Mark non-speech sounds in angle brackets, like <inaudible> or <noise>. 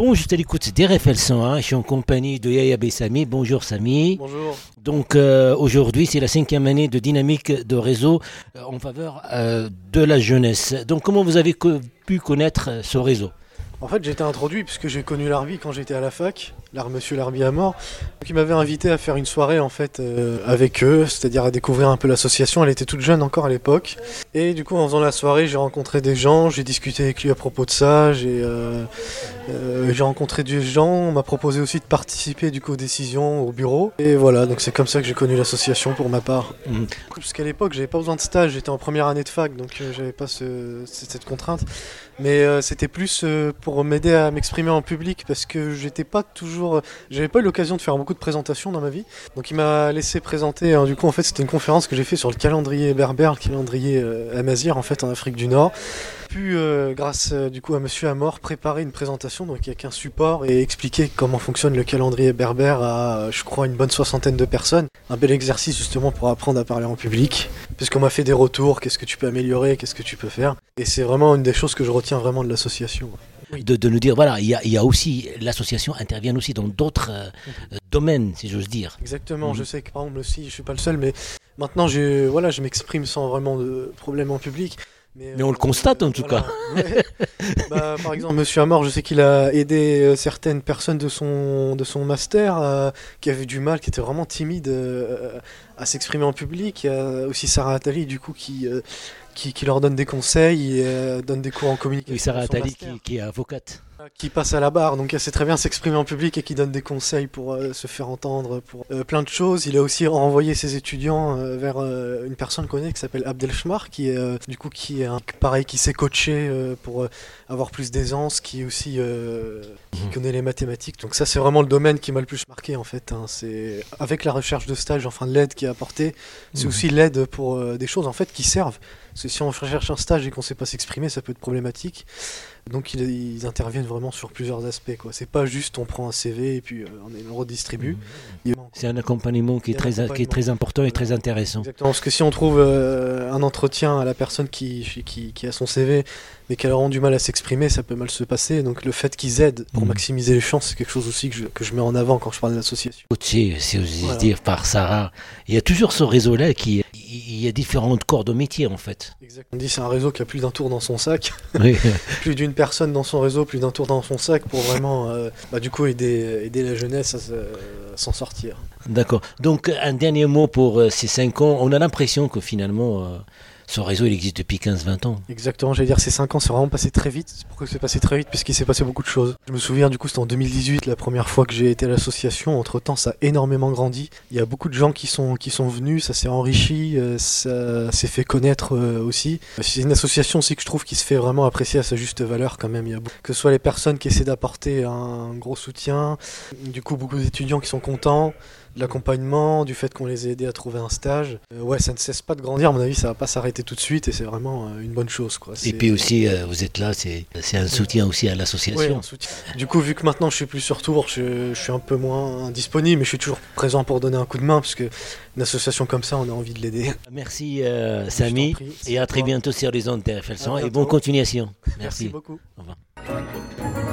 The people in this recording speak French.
Bon, je à l'écoute d'RFL 101. Je suis en compagnie de Yaya Bessami. Bonjour Sami. Bonjour. Donc euh, aujourd'hui, c'est la cinquième année de dynamique de réseau euh, en faveur euh, de la jeunesse. Donc comment vous avez pu connaître ce réseau? En fait, j'ai été introduit puisque j'ai connu l'Arbi quand j'étais à la fac, Monsieur Larbi à mort, qui m'avait invité à faire une soirée en fait euh, avec eux, c'est-à-dire à découvrir un peu l'association. Elle était toute jeune encore à l'époque, et du coup en faisant la soirée, j'ai rencontré des gens, j'ai discuté avec lui à propos de ça, j'ai euh, euh, rencontré des gens, on m'a proposé aussi de participer du coup aux décisions au bureau, et voilà, donc c'est comme ça que j'ai connu l'association pour ma part. Mmh. Puisqu'à l'époque, j'avais pas besoin de stage, j'étais en première année de fac, donc j'avais pas cette contrainte, mais c'était plus pour m'aider à m'exprimer en public parce que j'étais pas toujours, j'avais pas eu l'occasion de faire beaucoup de présentations dans ma vie. Donc il m'a laissé présenter. Hein, du coup, en fait, c'était une conférence que j'ai fait sur le calendrier berbère, le calendrier euh, amazir en fait en Afrique du Nord pu, euh, grâce euh, du coup à Monsieur Amor, préparer une présentation donc avec un support et expliquer comment fonctionne le calendrier berbère à, euh, je crois, une bonne soixantaine de personnes. Un bel exercice justement pour apprendre à parler en public, puisqu'on m'a fait des retours, qu'est-ce que tu peux améliorer, qu'est-ce que tu peux faire. Et c'est vraiment une des choses que je retiens vraiment de l'association. De, de, nous dire, voilà, il y a, aussi, l'association intervient aussi dans d'autres domaines, si j'ose dire. Exactement, je mhm. sais que par exemple aussi, je suis pas le seul, mais maintenant je, voilà, je m'exprime sans vraiment de problème en public. Mais, on le constate en tout cas. <laughs> Bah, par exemple, Monsieur Amor, je sais qu'il a aidé euh, certaines personnes de son, de son master euh, qui avaient du mal, qui étaient vraiment timides euh, à s'exprimer en public. Il y a aussi Sarah Attali, du coup, qui, qui, qui, leur donne des conseils et donne des cours en communication. Oui, Sarah Attali qui, qui est avocate qui passe à la barre, donc elle sait très bien s'exprimer en public et qui donne des conseils pour euh, se faire entendre, pour euh, plein de choses. Il a aussi renvoyé ses étudiants euh, vers une personne connue qui s'appelle Abdel Schmar, qui est du coup qui est un, pareil, qui s'est coaché pour avoir plus d'aisance, qui aussi qui mhm. connaît les mathématiques. Donc ça c'est vraiment le domaine qui m'a le plus marqué en fait. Hein. C'est avec la recherche de stage, enfin l'aide qui est apportée, c'est mhm. aussi l'aide pour des choses en fait qui servent. Parce que si on recherche un stage et qu'on ne sait pas s'exprimer, ça peut être problématique. Donc ils, interviennent vraiment sur plusieurs aspects. Quoi. C'est pas juste on prend un CV et puis euh, on le redistribue. Mmh. C'est un accompagnement qui est, très, qui est très important et très intéressant. Exactement, parce que si on trouve euh, un entretien à la personne qui, qui, qui a son CV mais qu'elle auront du mal à s'exprimer, ça peut mal se passer. Donc le fait qu'ils aident pour mmh. maximiser les chances, c'est quelque chose aussi que je, que je, mets en avant quand je parle de l'association. si vous dire par Sarah, il y a toujours ce réseau-là qui y a différentes corps de métier en fait. Exactement. On dit c'est un réseau qui a plus d'un tour dans son sac, <laughs> <laughs> plus d'une personne dans son réseau, plus d'un tour dans son sac pour vraiment, euh, bah, du coup, aider, aider la jeunesse à, s'en sortir. D'accord. Donc un dernier mot pour euh, ces cinq ans. On a l'impression que finalement euh, ce réseau, il existe depuis 15-20 ans. Exactement, j'allais dire, ces 5 ans, c'est vraiment passé très vite. Pourquoi c'est passé très vite Puisqu'il s'est passé beaucoup de choses. Je me souviens, du coup, c'était en 2018, la première fois que j'ai été à l'association. Entre temps, ça a énormément grandi. Il y a beaucoup de gens qui sont, qui sont venus, ça s'est enrichi, euh, ça s'est fait connaître euh, aussi. C'est une association aussi que je trouve qui se fait vraiment apprécier à sa juste valeur quand même. A que ce soit les personnes qui essaient d'apporter un gros soutien, du coup, beaucoup d'étudiants qui sont contents de l'accompagnement, du fait qu'on les ait aidés à trouver un stage. Euh, ouais, ça ne cesse pas de grandir. À mon avis, ça va pas s'arrêter tout de suite et c'est vraiment euh, une bonne chose. Quoi. Et puis aussi, euh, vous êtes là, c'est un soutien aussi à l'association. du coup, vu que maintenant je suis plus sur tour, je, suis un peu moins disponible, mais je suis toujours présent pour donner un coup de main parce que une association comme ça, on a envie de l'aider. Merci Samy et à très bientôt sur les ondes TFL 100 et bonne continuation. Merci, Merci beaucoup. Au revoir.